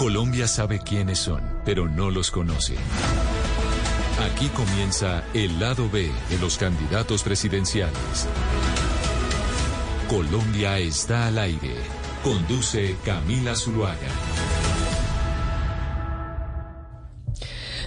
Colombia sabe quiénes son, pero no los conoce. Aquí comienza el lado B de los candidatos presidenciales. Colombia está al aire. Conduce Camila Zuluaga.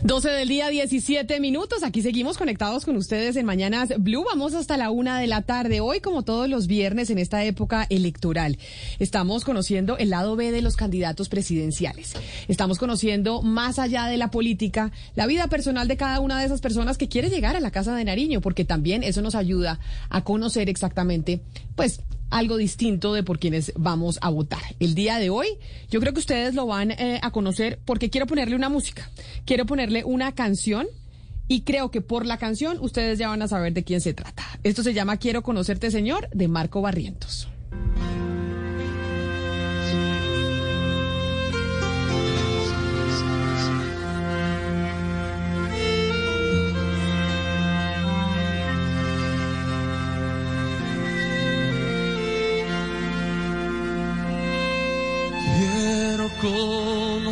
12 del día, 17 minutos. Aquí seguimos conectados con ustedes en Mañanas Blue. Vamos hasta la una de la tarde. Hoy, como todos los viernes en esta época electoral, estamos conociendo el lado B de los candidatos presidenciales. Estamos conociendo más allá de la política, la vida personal de cada una de esas personas que quiere llegar a la Casa de Nariño, porque también eso nos ayuda a conocer exactamente, pues, algo distinto de por quienes vamos a votar. El día de hoy, yo creo que ustedes lo van eh, a conocer porque quiero ponerle una música, quiero ponerle una canción y creo que por la canción ustedes ya van a saber de quién se trata. Esto se llama Quiero conocerte, Señor, de Marco Barrientos.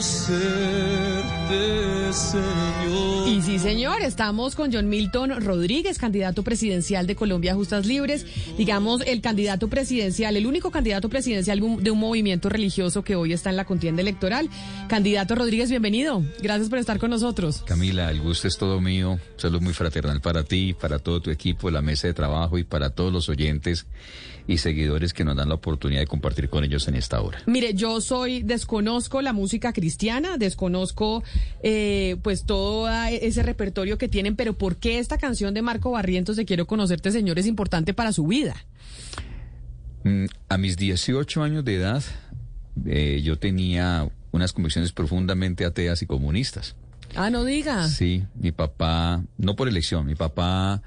Conocerte, Señor. Sí, señor, estamos con John Milton Rodríguez, candidato presidencial de Colombia Justas Libres, digamos el candidato presidencial, el único candidato presidencial de un movimiento religioso que hoy está en la contienda electoral. Candidato Rodríguez, bienvenido. Gracias por estar con nosotros. Camila, el gusto es todo mío. Saludo muy fraternal para ti, para todo tu equipo, la mesa de trabajo y para todos los oyentes y seguidores que nos dan la oportunidad de compartir con ellos en esta hora. Mire, yo soy, desconozco la música cristiana, desconozco eh, pues todo ese repertorio que tienen, pero ¿por qué esta canción de Marco Barrientos de Quiero Conocerte, Señor, es importante para su vida? Mm, a mis 18 años de edad, eh, yo tenía unas convicciones profundamente ateas y comunistas. Ah, no diga. Sí, mi papá, no por elección, mi papá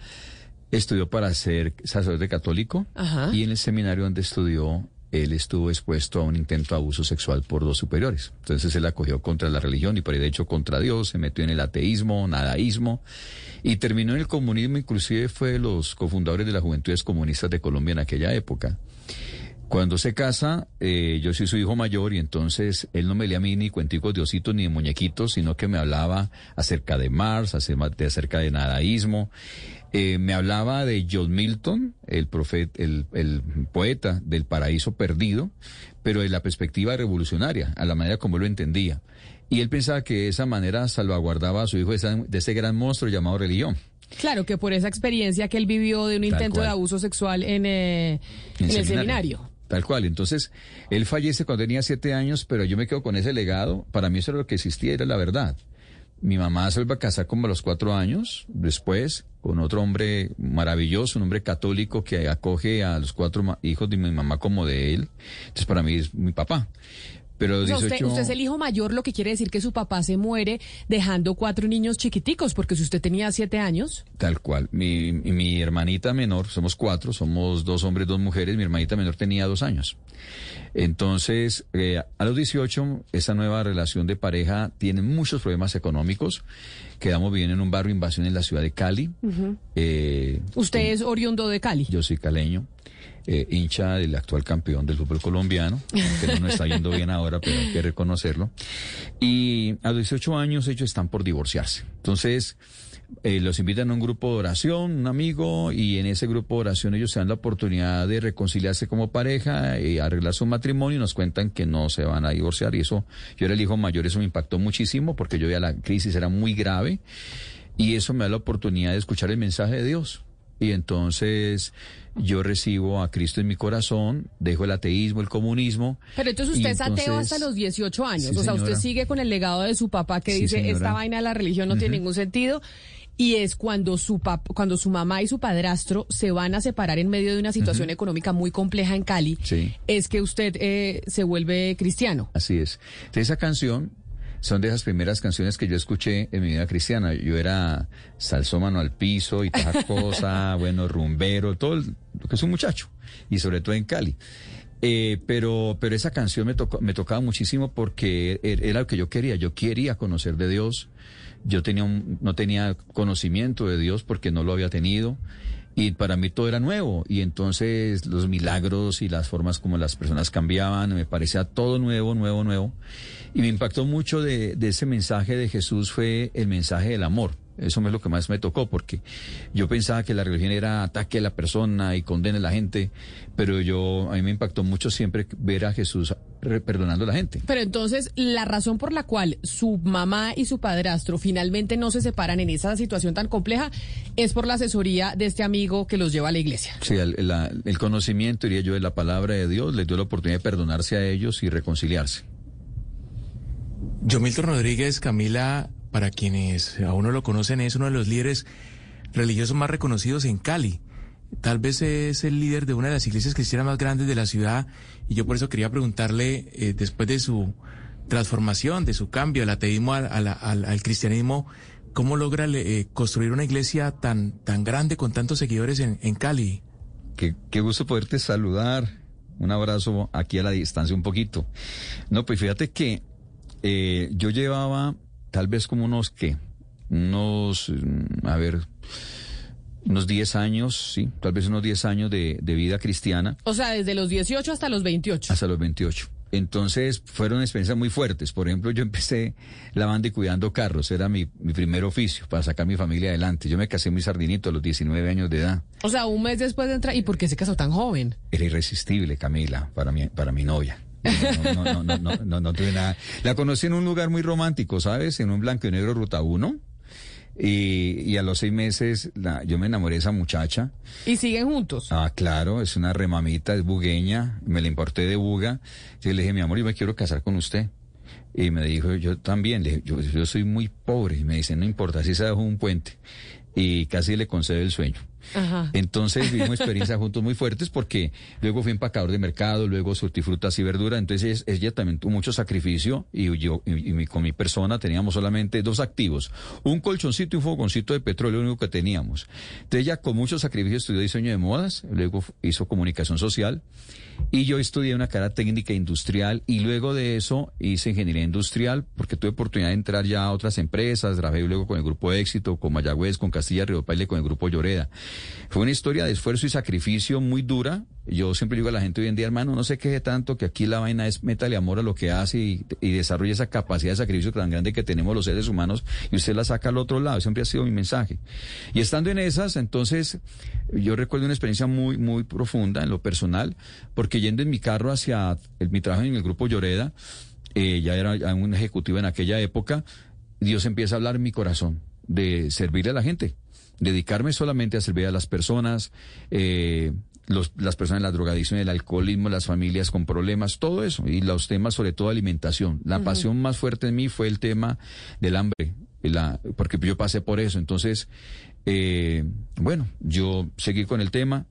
estudió para ser sacerdote católico y en el seminario donde estudió él estuvo expuesto a un intento de abuso sexual por dos superiores. Entonces él acogió contra la religión y por de hecho contra Dios, se metió en el ateísmo, nadaísmo y terminó en el comunismo, inclusive fue de los cofundadores de las Juventudes Comunistas de Colombia en aquella época. Cuando se casa, eh, yo soy su hijo mayor y entonces él no me leía a mí ni cuenticos de ositos ni de muñequitos, sino que me hablaba acerca de Mars, acerca de nadaísmo. Eh, me hablaba de John Milton, el, profeta, el, poeta del paraíso perdido, pero de la perspectiva revolucionaria, a la manera como lo entendía. Y él pensaba que de esa manera salvaguardaba a su hijo de, ese gran monstruo llamado religión. Claro, que por esa experiencia que él vivió de un intento de abuso sexual en, eh, el seminario. Tal cual. Entonces, él fallece cuando tenía siete años, pero yo me quedo con ese legado. Para mí eso era lo que existía, era la verdad. Mi mamá se vuelve a casar como a los cuatro años, después, con otro hombre maravilloso, un hombre católico que acoge a los cuatro hijos de mi mamá como de él. Entonces, para mí es mi papá. Pero usted, es el hijo mayor, lo que quiere decir que su papá se muere dejando cuatro niños chiquiticos, porque si usted tenía siete años. Tal cual. Mi, mi hermanita menor, somos cuatro, somos dos hombres, dos mujeres, mi hermanita menor tenía dos años. Entonces, eh, a los 18, esa nueva relación de pareja tiene muchos problemas económicos. Quedamos bien en un barrio invasión en la ciudad de Cali. Eh, ¿Usted es oriundo de Cali? Yo soy caleño. Eh, hincha del actual campeón del fútbol colombiano, que no está yendo bien ahora, pero hay que reconocerlo. Y a los 18 años ellos están por divorciarse. Entonces, eh, los invitan a un grupo de oración, un amigo, y en ese grupo de oración ellos se dan la oportunidad de reconciliarse como pareja y arreglar su matrimonio y nos cuentan que no se van a divorciar. Y eso, yo era el hijo mayor, eso me impactó muchísimo porque yo veía la crisis era muy grave y eso me da la oportunidad de escuchar el mensaje de Dios. Y entonces yo recibo a Cristo en mi corazón, dejo el ateísmo, el comunismo. Pero entonces usted es ateo hasta los 18 años, o sea, usted sigue con el legado de su papá que dice, esta vaina de la religión no tiene ningún sentido. Y es cuando su cuando su mamá y su padrastro se van a separar en medio de una situación económica muy compleja en Cali, es que usted eh, se vuelve cristiano. Así es. esa canción son de esas primeras canciones que yo escuché en mi vida cristiana. Yo era salsómano al piso y tal cosa, bueno, rumbero, todo lo que es un muchacho, y sobre todo en Cali. Eh, pero, pero esa canción me, tocó, me tocaba muchísimo porque er, era lo que yo quería. Yo quería conocer de Dios. Yo tenía un, no tenía conocimiento de Dios porque no lo había tenido. Y para mí todo era nuevo y entonces los milagros y las formas como las personas cambiaban, me parecía todo nuevo, nuevo, nuevo. Y me impactó mucho de, de ese mensaje de Jesús fue el mensaje del amor. Eso es lo que más me tocó, porque yo pensaba que la religión era ataque a la persona y condene a la gente, pero yo a mí me impactó mucho siempre ver a Jesús perdonando a la gente. Pero entonces, la razón por la cual su mamá y su padrastro finalmente no se separan en esa situación tan compleja es por la asesoría de este amigo que los lleva a la iglesia. Sí, el, el conocimiento, diría yo, de la palabra de Dios les dio la oportunidad de perdonarse a ellos y reconciliarse. Yo, Milton Rodríguez, Camila, para quienes aún no lo conocen, es uno de los líderes religiosos más reconocidos en Cali. Tal vez es el líder de una de las iglesias cristianas más grandes de la ciudad y yo por eso quería preguntarle, eh, después de su transformación, de su cambio, el ateísmo al, cristianismo, ¿cómo logra eh, construir una iglesia tan, tan grande con tantos seguidores en, Cali? Qué, qué gusto poderte saludar. Un abrazo aquí a la distancia un poquito. No, pues fíjate que eh, yo llevaba tal vez como unos, ¿qué? Unos, mm, a ver, unos 10 años, sí, tal vez unos 10 años de, vida cristiana. O sea, desde los 18 hasta los 28. Hasta los 28. Entonces fueron experiencias muy fuertes. Por ejemplo, yo empecé lavando y cuidando carros. Era mi, mi primer oficio para sacar mi familia adelante. Yo me casé muy sardinito a los 19 años de edad. O sea, un mes después de entrar. ¿Y por qué se casó tan joven? Era irresistible, Camila, para mi, para mi novia. No, no, no, no, no, no, tuve nada. La conocí en un lugar muy romántico, ¿sabes? En un blanco y negro Ruta 1. Y, y, a los seis meses la, yo me enamoré de esa muchacha. ¿Y siguen juntos? Ah, claro, es una remamita, es bugueña, me la importé de buga. Yo le dije, mi amor, yo me quiero casar con usted. Y me dijo, yo también, le dije, yo, yo soy muy pobre. Y me dice, no importa, así se dejó un puente. Y casi le concede el sueño. Entonces vivimos experiencias juntos muy fuertes porque luego fui empacador de mercado, luego surtí frutas y verduras, entonces ella también tuvo mucho sacrificio y yo y, con mi persona teníamos solamente dos activos, un colchoncito y un fogoncito de petróleo, lo único que teníamos. Entonces ella con mucho sacrificio estudió diseño de modas, luego hizo comunicación social y yo estudié una carrera técnica industrial y luego de eso hice ingeniería industrial porque tuve oportunidad de entrar ya a otras empresas, trabajé luego con el grupo Éxito, con Mayagüez, con Castilla Río Paile, con el grupo Lloreda. Fue una historia de esfuerzo y sacrificio muy dura. Yo siempre digo a la gente hoy en día, hermano, no se queje tanto que aquí la vaina es métale amor a lo que hace y, desarrolla esa capacidad de sacrificio tan grande que tenemos los seres humanos y usted la saca al otro lado. Siempre ha sido mi mensaje. Y estando en esas, entonces, yo recuerdo una experiencia muy, muy profunda en lo personal, porque yendo en mi carro hacia mi trabajo en el grupo Lloreda, eh, ya era un ejecutivo en aquella época, Dios empieza a hablar en mi corazón de servirle a la gente dedicarme solamente a servir a las personas, eh, las personas en la drogadicción, el alcoholismo, las familias con problemas, todo eso, y los temas sobre todo alimentación. La pasión más fuerte en mí fue el tema del hambre, la, porque yo pasé por eso. Entonces, eh, bueno, yo seguí con el tema.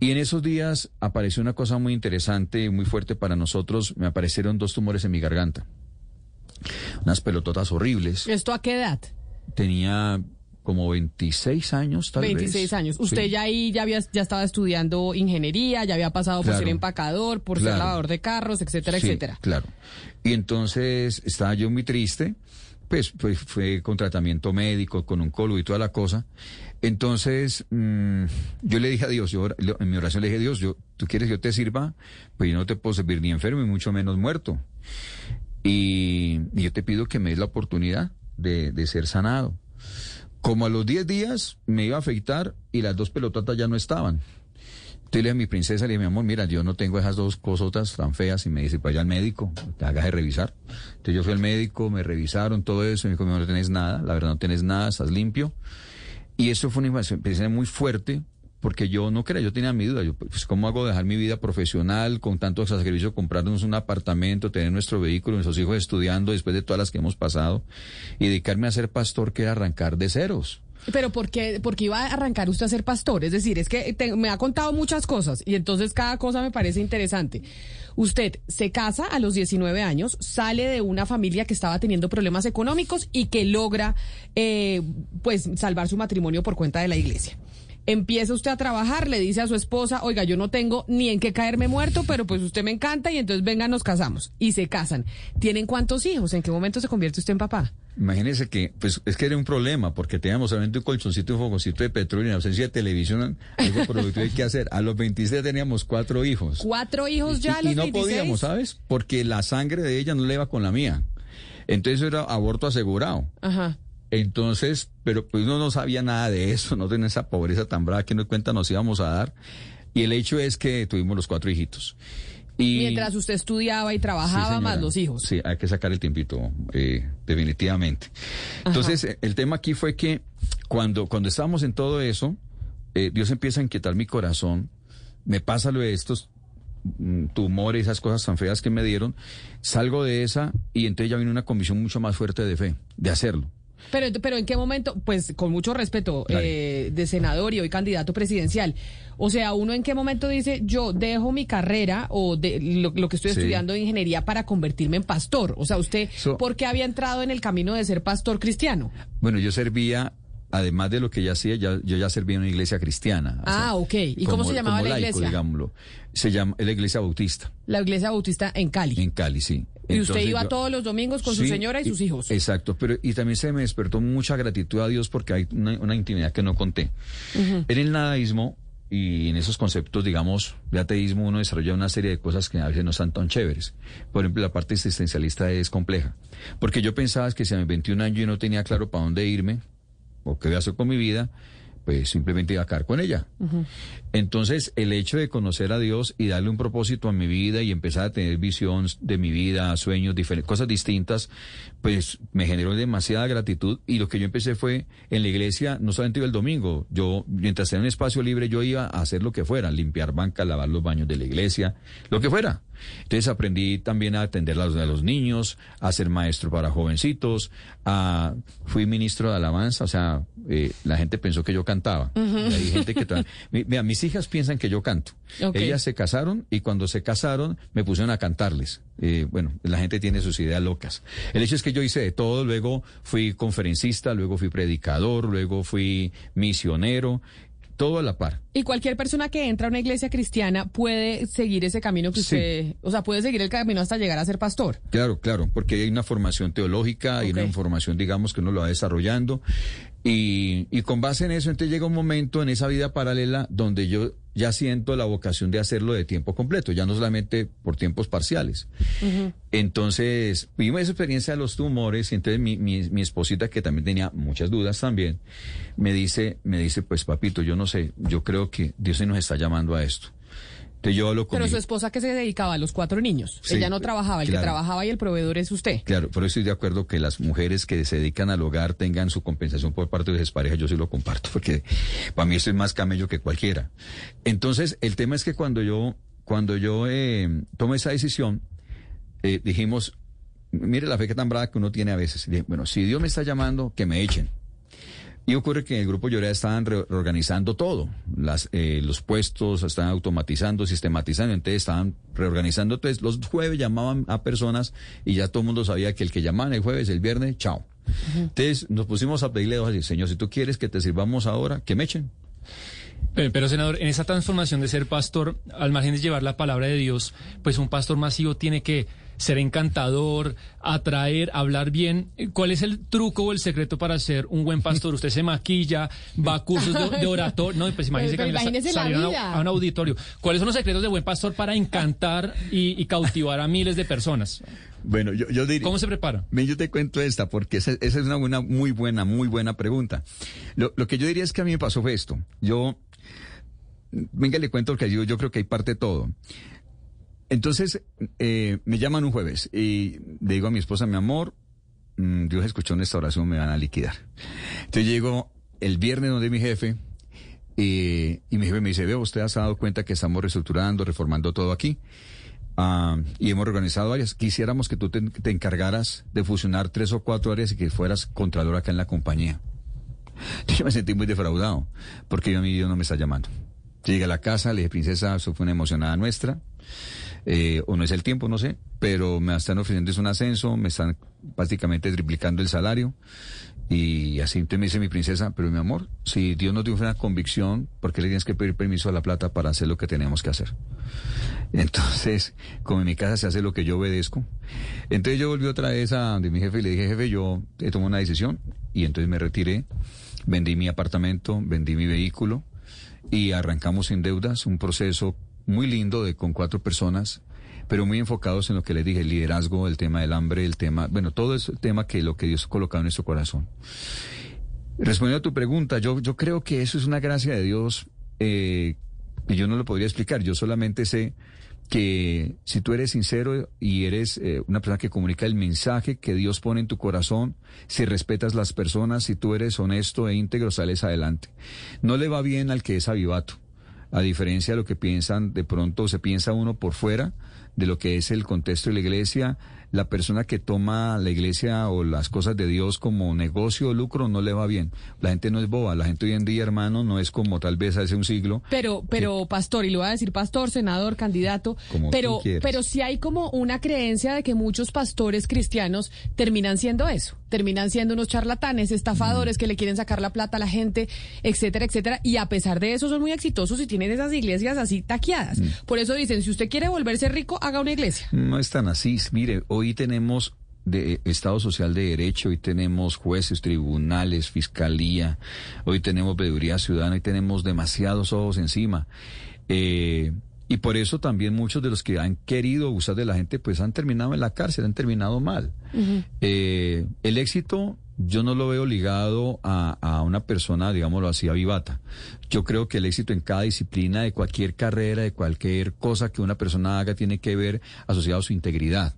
Y en esos días apareció una cosa muy interesante y muy fuerte para nosotros. Me aparecieron dos tumores en mi garganta. Unas pelototas horribles. ¿Esto a qué edad? Tenía como 26 años, tal 26 años. Usted ya ahí ya había ya estaba estudiando ingeniería, ya había pasado por ser empacador, por ser lavador de carros, etcétera, etcétera. Claro. Y entonces estaba yo muy triste, pues, pues fue con tratamiento médico, con un colo y toda la cosa. Entonces, mm, yo le dije a Dios, yo en mi oración le dije a Dios, yo, ¿tú quieres que yo te sirva? Pues yo no te puedo servir ni enfermo y mucho menos muerto. Y, yo te pido que me des la oportunidad de, de ser sanado. Como a los 10 días me iba a afeitar y las dos pelototas ya no estaban. Entonces le dije a mi princesa, le dije, mi amor, mira, yo no tengo esas dos cosotas tan feas. Y me dice, pues al médico, te hagas de revisar. Entonces yo fui al médico, me revisaron todo eso. Y me dijo, no tenés nada, la verdad no tenés nada, estás limpio. Y eso fue una experiencia muy fuerte porque yo no creía, yo tenía mi duda, yo, pues, ¿cómo hago dejar mi vida profesional con tanto sacrificio, comprarnos un apartamento, tener nuestro vehículo, nuestros hijos estudiando después de todas las que hemos pasado y dedicarme a ser pastor que arrancar de ceros? Pero ¿por qué, porque iba a arrancar usted a ser pastor? Es decir, es que me ha contado muchas cosas y entonces cada cosa me parece interesante. Usted se casa a los 19 años, sale de una familia que estaba teniendo problemas económicos y que logra, eh, pues, salvar su matrimonio por cuenta de la iglesia. Empieza usted a trabajar, le dice a su esposa, oiga, yo no tengo ni en qué caerme muerto, pero pues usted me encanta y entonces venga, nos casamos. Y se casan. ¿Tienen cuántos hijos? ¿En qué momento se convierte usted en papá? Imagínese que, pues, es que era un problema, porque teníamos solamente un colchoncito y un fogoncito de petróleo y en ausencia de televisión, algo productivo hay que hacer. A los 26 teníamos cuatro hijos. ¿Cuatro hijos ya a los Y no 26? podíamos, ¿sabes? Porque la sangre de ella no le iba con la mía. Entonces era aborto asegurado. Ajá. Entonces, pero pues uno no sabía nada de eso, no tenía esa pobreza tan brava que no cuenta nos íbamos a dar. Y el hecho es que tuvimos los cuatro hijitos. Y, Mientras usted estudiaba y trabajaba, Sí, más los hijos. Sí, hay que sacar el tiempito, eh, definitivamente. Entonces, eh, el tema aquí fue que cuando, cuando estábamos en todo eso, eh, Dios empieza a inquietar mi corazón, me pasa lo de estos mm, tumores, esas cosas tan feas que me dieron, salgo de esa y entonces ya viene una convicción mucho más fuerte de fe, de hacerlo. Pero, pero ¿en qué momento? Pues con mucho respeto eh, de senador y hoy candidato presidencial. O sea, uno en qué momento dice, yo dejo mi carrera o de lo, lo que estoy Sí. estudiando de ingeniería para convertirme en pastor. O sea, usted, So- ¿por qué había entrado en el camino de ser pastor cristiano? Bueno, yo servía, además de lo que ya hacía, ya, yo ya servía en una iglesia cristiana. Ah, ok. ¿Y cómo se llamaba la laico, iglesia? digámoslo. Se llama la iglesia bautista, La iglesia bautista en Cali. en Cali, sí. y usted iba yo- todos los domingos con su señora y sus hijos. Exacto, pero y también se me despertó mucha gratitud a Dios porque hay una, una intimidad que no conté. En el nadaísmo y en esos conceptos, digamos, de ateísmo, uno desarrolla una serie de cosas que a veces no están tan chéveres. Por ejemplo, la parte existencialista es compleja. Porque yo pensaba que si a mis 21 años yo no tenía claro para dónde irme o qué voy a hacer con mi vida, pues simplemente iba a caer con ella. Entonces, el hecho de conocer a Dios y darle un propósito a mi vida y empezar a tener visión de mi vida, sueños, diferentes, cosas distintas, pues me generó demasiada gratitud. Y lo que yo empecé fue en la iglesia, no solamente iba el domingo, yo, mientras tenía un espacio libre, yo iba a hacer lo que fuera, limpiar bancas, lavar los baños de la iglesia, lo que fuera. Entonces aprendí también a atender a los, a los niños, a ser maestro para jovencitos, a, fui ministro de alabanza, o sea, eh, la gente pensó que yo cantaba. Y hay gente que... Mira, mis hijas piensan que yo canto. Ellas se casaron y cuando se casaron me pusieron a cantarles. Eh, bueno, la gente tiene sus ideas locas. El hecho es que yo hice de todo, luego fui conferencista, luego fui predicador, luego fui misionero, todo a la par. Y cualquier persona que entra a una iglesia cristiana puede seguir ese camino que Sí. usted, o sea, puede seguir el camino hasta llegar a ser pastor. Claro, claro, porque hay una formación teológica, hay Ok. una formación, digamos, que uno lo va desarrollando. Y, y con base en eso, entonces llega un momento en esa vida paralela donde yo ya siento la vocación de hacerlo de tiempo completo, ya no solamente por tiempos parciales. Entonces, vimos esa experiencia de los tumores y entonces mi, mi, mi esposita, que también tenía muchas dudas también, me dice, me dice, pues papito, yo no sé, yo creo que Dios se nos está llamando a esto. Entonces yo hablo con Pero mi- su esposa que se dedicaba a los cuatro niños. Sí, Ella no trabajaba, el claro. que trabajaba y el proveedor es usted. Claro, por eso estoy de acuerdo que las mujeres que se dedican al hogar tengan su compensación por parte de sus parejas. Yo sí lo comparto, porque para mí esto es más camello que cualquiera. Entonces, el tema es que cuando yo, cuando yo eh, tomo esa decisión, eh, dijimos, mire la fe que tan brava que uno tiene a veces. Dije, bueno, si Dios me está llamando, que me echen. Y ocurre que en el grupo Llorea estaban re- reorganizando todo, las, eh, los puestos, estaban automatizando, sistematizando, entonces estaban reorganizando. Entonces los jueves llamaban a personas y ya todo el mundo sabía que el que llamaban el jueves, el viernes, chao. Entonces nos pusimos a pedirle a Dios, Señor, si tú quieres que te sirvamos ahora, que me echen. Pero, pero, senador, en esa transformación de ser pastor, al margen de llevar la palabra de Dios, pues un pastor masivo tiene que ser encantador, atraer, hablar bien. ¿Cuál es el truco o el secreto para ser un buen pastor? Usted se maquilla, va a cursos de, de oratorio. No, pues imagínese, Camila, imagínese salir a, a un auditorio. ¿Cuáles son los secretos de buen pastor para encantar y, y cautivar a miles de personas? Bueno, yo, yo diría... ¿Cómo se prepara? Yo te cuento esta, porque esa, esa es una buena, muy buena, muy buena pregunta. Lo, lo que yo diría es que a mí me pasó fue esto. Yo, venga, le cuento lo que yo, yo creo que hay parte de todo. Entonces, eh, me llaman un jueves y le digo a mi esposa, mi amor, mm, Dios escuchó nuestra oración, me van a liquidar. Entonces llego el viernes donde mi jefe eh, y mi jefe me dice, veo, usted ha dado cuenta que estamos reestructurando, reformando todo aquí. Ah, y hemos organizado áreas. Quisiéramos que tú te, te encargaras de fusionar tres o cuatro áreas y que fueras contralor acá en la compañía. Yo me sentí muy defraudado, porque yo a mí Dios no me está llamando. Llegué a la casa, le dije, princesa, eso fue una emocionada nuestra. Eh, o no es el tiempo, no sé, pero me están ofreciendo es un ascenso, me están prácticamente triplicando el salario. Y así te me dice mi princesa, pero mi amor, si Dios nos dio una convicción, ¿por qué le tienes que pedir permiso a la plata para hacer lo que tenemos que hacer? Entonces, como en mi casa se hace lo que yo obedezco, entonces yo volví otra vez a donde mi jefe y le dije, jefe, yo he tomado una decisión y entonces me retiré, vendí mi apartamento, vendí mi vehículo y arrancamos sin deudas, un proceso muy lindo de con cuatro personas, pero muy enfocados en lo que les dije, el liderazgo, el tema del hambre, el tema, bueno, todo es el tema que lo que Dios ha colocado en nuestro corazón. Respondiendo a tu pregunta, yo, yo creo que eso es una gracia de Dios eh, que yo no lo podría explicar, yo solamente sé que si tú eres sincero y eres eh, una persona que comunica el mensaje que Dios pone en tu corazón, si respetas las personas, si tú eres honesto e íntegro, sales adelante. No le va bien al que es avivato a diferencia de lo que piensan, de pronto se piensa uno por fuera de lo que es el contexto de la iglesia, la persona que toma la iglesia o las cosas de Dios como negocio o lucro no le va bien. La gente no es boba, la gente hoy en día, hermano, no es como tal vez hace un siglo. Pero, pero, pastor, y lo voy a decir pastor, senador, candidato, pero, pero sí hay como una creencia de que muchos pastores cristianos terminan siendo eso, terminan siendo unos charlatanes, estafadores mm. que le quieren sacar la plata a la gente, etcétera, etcétera, y a pesar de eso son muy exitosos y tienen esas iglesias así taqueadas. Mm. Por eso dicen, si usted quiere volverse rico, haga una iglesia. No es tan así. Mire, hoy hoy tenemos de Estado Social de Derecho, hoy tenemos jueces, tribunales, fiscalía, hoy tenemos veeduría ciudadana, y tenemos demasiados ojos encima. Eh, y por eso también muchos de los que han querido abusar de la gente, pues han terminado en la cárcel, han terminado mal. Eh, el éxito yo no lo veo ligado a, a, una persona, digámoslo así, avivata. Yo creo que el éxito en cada disciplina, de cualquier carrera, de cualquier cosa que una persona haga, tiene que ver asociado a su integridad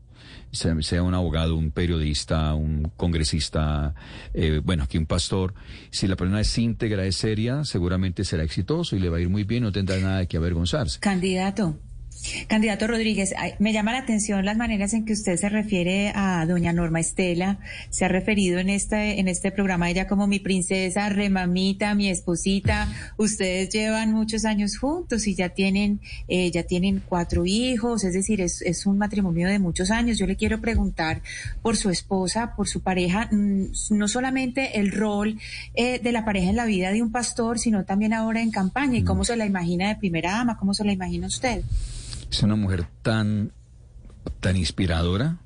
sea, un abogado, un periodista, un congresista, eh, bueno, aquí un pastor, si la persona es íntegra, es seria, seguramente será exitoso y le va a ir muy bien, no tendrá nada de que avergonzarse. Candidato. Candidato Rodríguez, me llama la atención las maneras en que usted se refiere a doña Norma Estela. Se ha referido en este, en este programa a ella como mi princesa, remamita, mi esposita. Ustedes llevan muchos años juntos y ya tienen, eh, ya tienen cuatro hijos, es decir, es, es, un matrimonio de muchos años. Yo le quiero preguntar por su esposa, por su pareja, mm, no solamente el rol eh, de la pareja en la vida de un pastor, sino también ahora en campaña y cómo se la imagina de primera ama, cómo se la imagina usted. Es una mujer tan, tan inspiradora.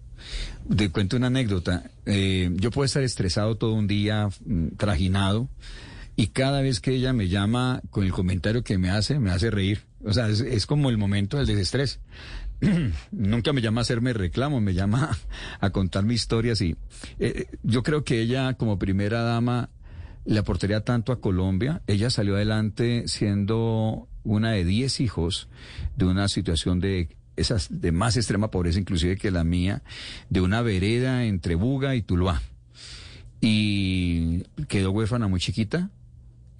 Te cuento una anécdota. Eh, yo puedo estar estresado todo un día, mm, trajinado, y cada vez que ella me llama con el comentario que me hace, me hace reír. O sea, es, como el momento del desestrés. Nunca me llama a hacerme reclamo, me llama a contar mis historias y eh, yo creo que ella como primera dama le aportaría tanto a Colombia. Ella salió adelante siendo una de diez hijos de una situación de esas de más extrema pobreza inclusive que la mía, de una vereda entre Buga y Tuluá. Y quedó huérfana muy chiquita.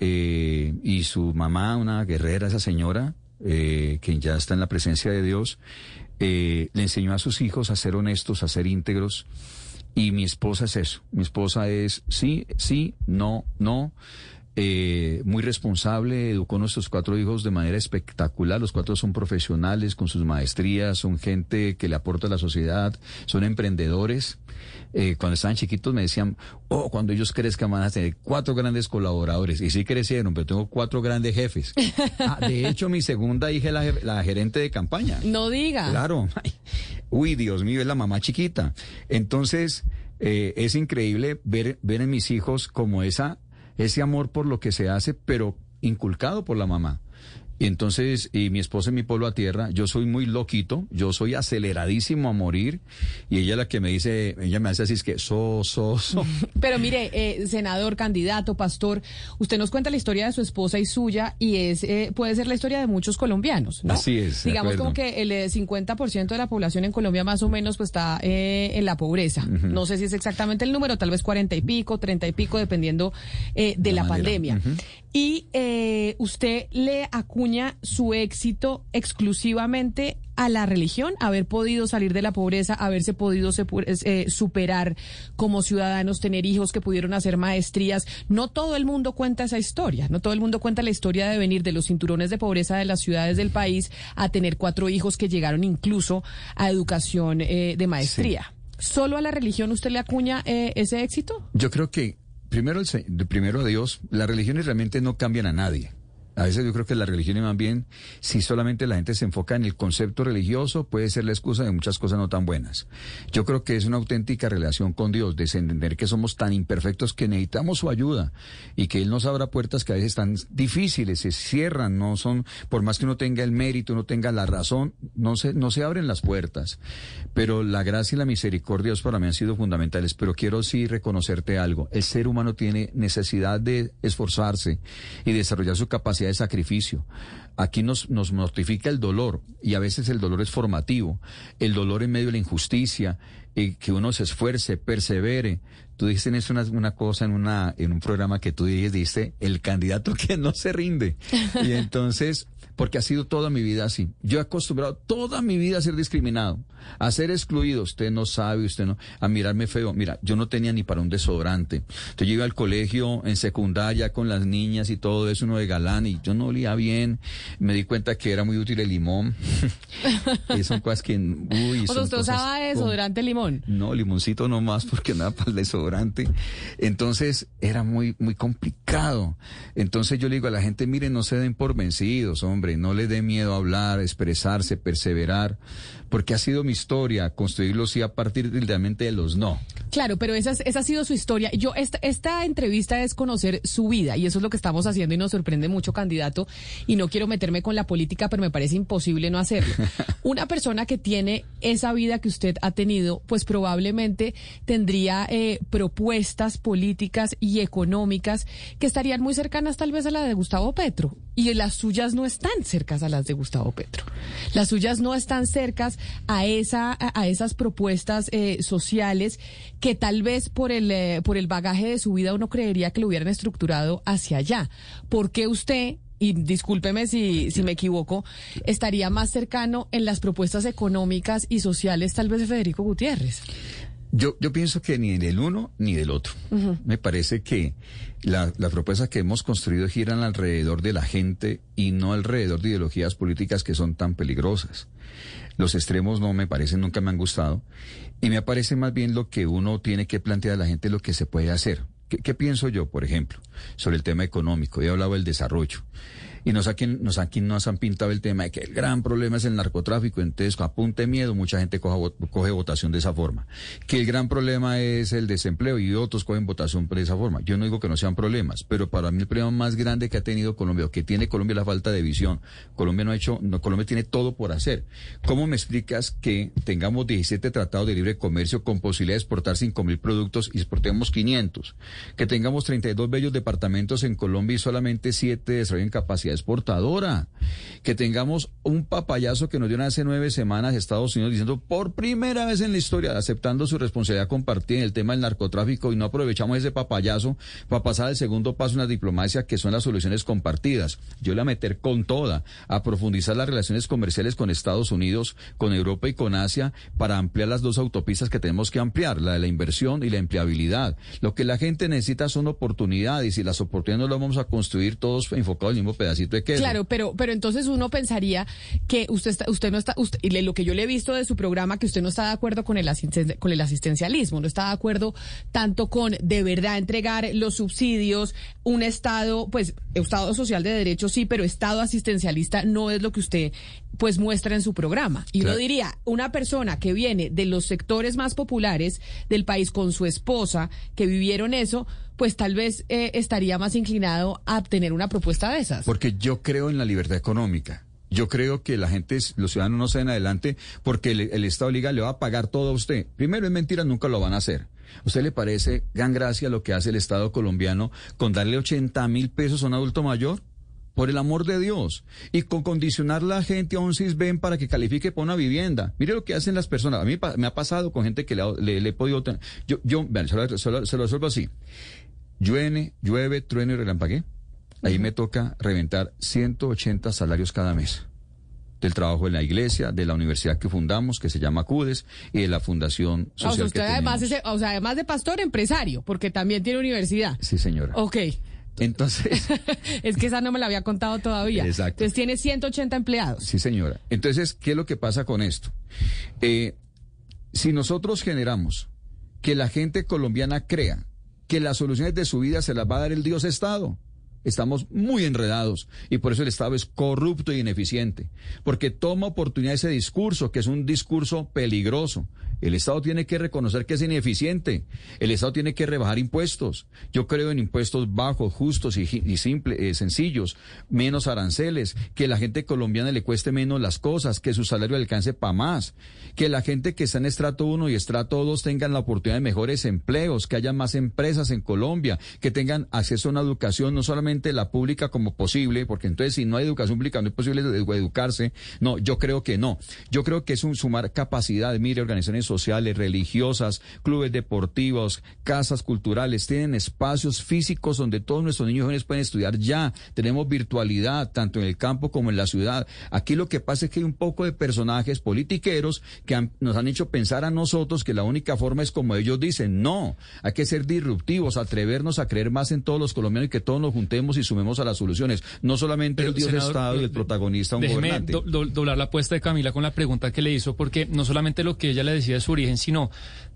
Eh, y su mamá, una guerrera, esa señora, eh, que ya está en la presencia de Dios, eh, le enseñó a sus hijos a ser honestos, a ser íntegros. Y mi esposa es eso. Mi esposa es sí, sí, no, no. Eh, muy responsable, educó a nuestros cuatro hijos de manera espectacular. Los cuatro son profesionales con sus maestrías, son gente que le aporta a la sociedad, son emprendedores. Eh, cuando estaban chiquitos me decían, oh, cuando ellos crezcan van a tener cuatro grandes colaboradores. Y sí crecieron, pero tengo cuatro grandes jefes. Ah, de hecho, mi segunda hija es la, gerente de campaña. No diga. Claro. Uy, Dios mío, es la mamá chiquita. Entonces, eh, es increíble ver, ver en mis hijos como esa ese amor por lo que se hace, pero inculcado por la mamá. Y entonces, y mi esposa en mi pueblo a tierra, yo soy muy loquito, yo soy aceleradísimo a morir, y ella la que me dice, ella me hace así, es que so, so, so. Pero mire, eh, senador, candidato, pastor, usted nos cuenta la historia de su esposa y suya, y es eh, puede ser la historia de muchos colombianos, ¿no? Así es. Digamos como que el 50% eh, de la población en Colombia más o menos pues está en la pobreza. No sé si es exactamente el número, tal vez 40 y pico, 30 y pico, dependiendo de la, pandemia. Y usted le acuña su éxito exclusivamente a la religión haber podido salir de la pobreza, haberse podido eh, superar como ciudadanos, tener hijos que pudieron hacer maestrías. No todo el mundo cuenta esa historia, no todo el mundo cuenta la historia de venir de los cinturones de pobreza de las ciudades del país a tener cuatro hijos que llegaron incluso a educación eh, de maestría. ¿Solo a la religión usted le acuña eh, ese éxito? Yo creo que primero, el, primero a Dios, las religiones realmente no cambian a nadie. A veces yo creo que la religión más bien, si solamente la gente se enfoca en el concepto religioso, puede ser la excusa de muchas cosas no tan buenas. Yo creo que es una auténtica relación con Dios, de entender que somos tan imperfectos que necesitamos su ayuda y que Él nos abra puertas que a veces están difíciles, se cierran, no son, por más que uno tenga el mérito, uno tenga la razón, no se, no se abren las puertas. Pero la gracia y la misericordia para mí han sido fundamentales. Pero quiero sí reconocerte algo. El ser humano tiene necesidad de esforzarse y desarrollar su capacidad de sacrificio. Aquí nos, nos mortifica el dolor y a veces el dolor es formativo, el dolor en medio de la injusticia, y que uno se esfuerce, persevere. Tú dices una, una cosa en, una, en un programa que tú dijiste, el candidato que no se rinde. Y entonces porque ha sido toda mi vida así. Yo he acostumbrado toda mi vida a ser discriminado, a ser excluido. Usted no sabe, usted no, a mirarme feo. Mira, yo no tenía ni para un desodorante. Yo iba al colegio en secundaria con las niñas y todo eso, uno de galán, y yo no olía bien. Me di cuenta que era muy útil el limón. y son cosas que, uy, ¿O usted usaba desodorante limón? No, limoncito nomás, porque nada para el desodorante. Entonces, era muy, muy complicado. Entonces yo le digo a la gente, miren, no se den por vencidos, hombre no le dé miedo hablar, expresarse, perseverar, porque ha sido mi historia construirlo sí a partir literalmente de los no. Claro, pero esa, esa ha sido su historia. Yo esta, esta entrevista es conocer su vida y eso es lo que estamos haciendo y nos sorprende mucho, candidato. Y no quiero meterme con la política, pero me parece imposible no hacerlo. Una persona que tiene esa vida que usted ha tenido, pues probablemente tendría eh, propuestas políticas y económicas que estarían muy cercanas tal vez a la de Gustavo Petro y las suyas no están cercas a las de Gustavo Petro. Las suyas no están cercas a esa a esas propuestas eh, sociales que tal vez por el eh, por el bagaje de su vida uno creería que lo hubieran estructurado hacia allá. ¿Por qué usted y discúlpeme si, si me equivoco, estaría más cercano en las propuestas económicas y sociales tal vez de Federico Gutiérrez. Yo, yo pienso que ni del uno ni del otro. Me parece que las propuestas que hemos construido giran alrededor de la gente y no alrededor de ideologías políticas que son tan peligrosas. Los extremos no me parecen, nunca me han gustado. Y me parece más bien lo que uno tiene que plantear a la gente lo que se puede hacer. ¿Qué, pienso yo, por ejemplo, sobre el tema económico? He hablado del desarrollo y nos aquí, nos aquí nos han pintado el tema de que el gran problema es el narcotráfico, entonces apunte miedo, mucha gente coge, coge votación de esa forma. Que el gran problema es el desempleo y otros cogen votación de esa forma. Yo no digo que no sean problemas, pero para mí el problema más grande que ha tenido Colombia, o que tiene Colombia, es la falta de visión. Colombia no ha hecho, Colombia tiene todo por hacer. ¿Cómo me explicas que tengamos 17 tratados de libre comercio con posibilidad de exportar 5 mil productos y exportemos 500? Que tengamos 32 bellos departamentos en Colombia y solamente 7 desarrollen capacidad exportadora. Que tengamos un papayazo que nos dio hace nueve semanas Estados Unidos diciendo por primera vez en la historia, aceptando su responsabilidad compartida en el tema del narcotráfico y no aprovechamos ese papayazo para pasar al segundo paso, una diplomacia que son las soluciones compartidas. Yo le voy a meter con toda, a profundizar las relaciones comerciales con Estados Unidos, con Europa y con Asia para ampliar las dos autopistas que tenemos que ampliar, la de la inversión y la empleabilidad. Lo que la gente necesita son oportunidades y las oportunidades no las vamos a construir todos enfocados en el mismo pedacito Claro, pero, pero entonces uno pensaría que usted está, usted no está, usted, y lo que yo le he visto de su programa, que usted no está de acuerdo con el, con el asistencialismo, no está de acuerdo tanto con de verdad entregar los subsidios, un Estado, pues, Estado social de derecho sí, pero Estado asistencialista no es lo que usted pues muestra en su programa. Y uno diría, una persona que viene de los sectores más populares del país con su esposa, que vivieron eso, pues tal vez eh, estaría más inclinado a tener una propuesta de esas. Porque yo creo en la libertad económica. Yo creo que la gente, los ciudadanos no se den adelante porque el, Estado Liga le va a pagar todo a usted. Primero, es mentira, nunca lo van a hacer. ¿Usted le parece gran gracia lo que hace el Estado colombiano con darle 80 mil pesos a un adulto mayor? Por el amor de Dios. Y con condicionar la gente a un CISBEN para que califique por una vivienda. Mire lo que hacen las personas. A mí me ha pasado con gente que le, he podido. Yo, yo, lo, se lo resuelvo así. Llueve, llueve, trueno y relampague. Ahí me toca reventar 180 salarios cada mes. del trabajo en la iglesia, de la universidad que fundamos, que se llama CUDES, y de la fundación social o sea, usted que además, o sea, además de pastor, empresario, porque también tiene universidad. Sí, señora. Ok. Entonces, es que esa no me la había contado todavía. Exacto. Entonces tiene 180 empleados. sí, señora. Entonces, ¿qué es lo que pasa con esto? Eh, si nosotros generamos que la gente colombiana crea que las soluciones de su vida se las va a dar el Dios Estado, estamos muy enredados y por eso el Estado es corrupto y ineficiente, porque toma oportunidad ese discurso, que es un discurso peligroso. El Estado tiene que reconocer que es ineficiente. El Estado tiene que rebajar impuestos. Yo creo en impuestos bajos, justos y, y simple, eh, sencillos, menos aranceles, que la gente colombiana le cueste menos las cosas, que su salario alcance para más, que la gente que está en estrato 1 y estrato 2 tengan la oportunidad de mejores empleos, que haya más empresas en Colombia, que tengan acceso a una educación, no solamente la pública como posible, porque entonces si no hay educación pública no es posible educarse. No, yo creo que no. Yo creo que es un sumar capacidad, mire, organizaciones sociales, religiosas, clubes deportivos, casas culturales, tienen espacios físicos donde todos nuestros niños jóvenes pueden estudiar ya. Tenemos virtualidad, tanto en el campo como en la ciudad. Aquí lo que pasa es que hay un poco de personajes politiqueros que nos han hecho pensar a nosotros que la única forma es como ellos dicen. No, hay que ser disruptivos, atrevernos a creer más en todos los colombianos y que todos nos juntemos y sumemos a las soluciones. No solamente Pero, el Dios senador, Estado y el de- protagonista, un gobernante. do- do- doblar la apuesta de Camila con la pregunta que le hizo, porque no solamente lo que ella le decía de su origen, sino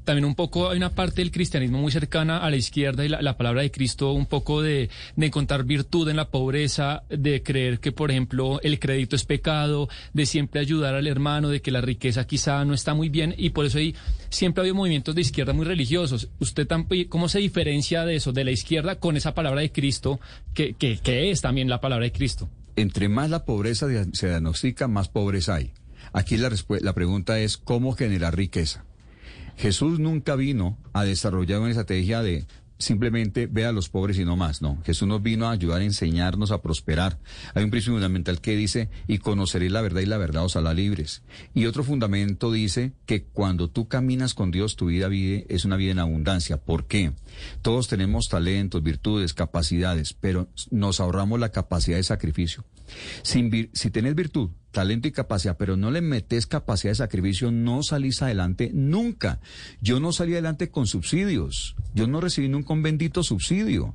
también un poco hay una parte del cristianismo muy cercana a la izquierda y la, la palabra de Cristo, un poco de, de encontrar virtud en la pobreza, de creer que, por ejemplo, el crédito es pecado, de siempre ayudar al hermano, de que la riqueza quizá no está muy bien y por eso hay, siempre ha habido movimientos de izquierda muy religiosos. ¿Usted cómo se diferencia de eso, de la izquierda, con esa palabra de Cristo, que, que, que es también la palabra de Cristo? entre más la pobreza se diagnostica, más pobreza hay. Aquí la, la pregunta es cómo generar riqueza. Jesús nunca vino a desarrollar una estrategia de simplemente ve a los pobres y no más, no. Jesús nos vino a ayudar a enseñarnos a prosperar. Hay un principio fundamental que dice, y conoceréis la verdad y la verdad os hará libres. Y otro fundamento dice que cuando tú caminas con Dios, tu vida vive, es una vida en abundancia. ¿Por qué? Todos tenemos talentos, virtudes, capacidades, pero nos ahorramos la capacidad de sacrificio. Sin vir- si tenés virtud, talento y capacidad, pero no le metes capacidad de sacrificio, no salís adelante nunca. Yo no salí adelante con subsidios. Yo no recibí nunca un bendito subsidio.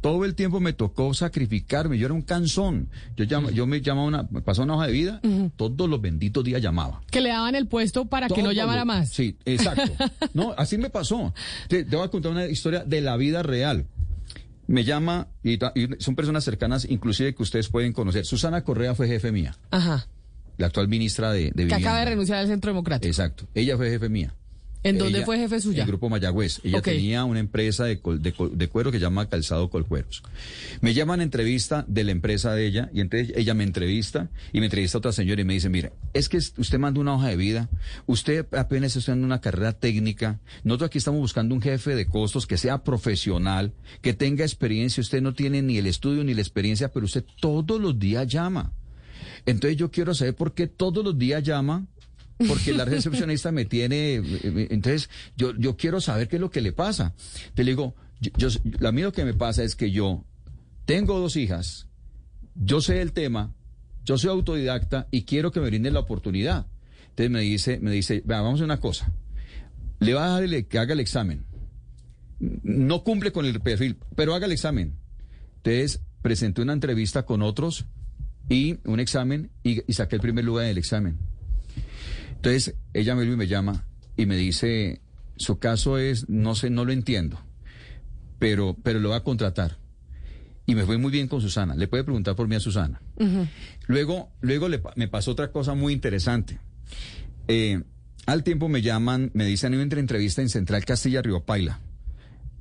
Todo el tiempo me tocó sacrificarme. Yo era un cansón. Yo, llamo, yo me llamaba una, me pasó una hoja de vida, todos los benditos días llamaba. Que le daban el puesto para que no llamara los- más. Sí, exacto. No, así me pasó. Te, te voy a contar una historia de la vida real. Me llama, y, son personas cercanas, inclusive que ustedes pueden conocer. Susana Correa fue jefe mía, Ajá. la actual ministra de, de Que Vivienda. acaba de renunciar al Centro Democrático. Exacto. Ella fue jefe mía. ¿En dónde Ella- fue jefe suya? En el Grupo Mayagüez. Ella tenía una empresa de, col- de, col- de cuero que se llama Calzado Colcueros. Me llaman a entrevista de la empresa de ella y entonces ella me entrevista y me entrevista otra señora y me dice, mire, es que usted manda una hoja de vida, usted apenas está estudiando una carrera técnica, nosotros aquí estamos buscando un jefe de costos que sea profesional, que tenga experiencia, usted no tiene ni el estudio ni la experiencia, pero usted todos los días llama. Entonces yo quiero saber por qué todos los días llama, porque la recepcionista me tiene, eh, entonces yo, yo quiero saber qué es lo que le pasa. Te digo, yo, yo- a mí lo que me pasa es que yo tengo dos hijas, yo sé el tema, yo soy autodidacta y quiero que me brinden la oportunidad. Entonces me dice, me dice, "Vea, vamos a una cosa, le va a dar el- que haga el examen. No cumple con el perfil, pero haga el examen. Entonces presenté una entrevista con otros y un examen y, y saqué el primer lugar en el examen. Entonces ella me, me llama y me dice, su caso es, no sé, no lo entiendo, pero, pero lo va a contratar. Y me fue muy bien con Susana. Le puede preguntar por mí a Susana. Luego, luego le me pasó otra cosa muy interesante. Eh, al tiempo me llaman, me dicen, iba a entrevista en Central Castilla Río Paila.